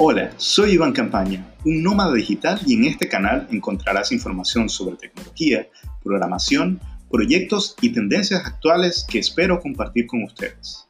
Hola, soy Iván Campaña, un nómada digital y en este canal encontrarás información sobre tecnología, programación, proyectos y tendencias actuales que espero compartir con ustedes.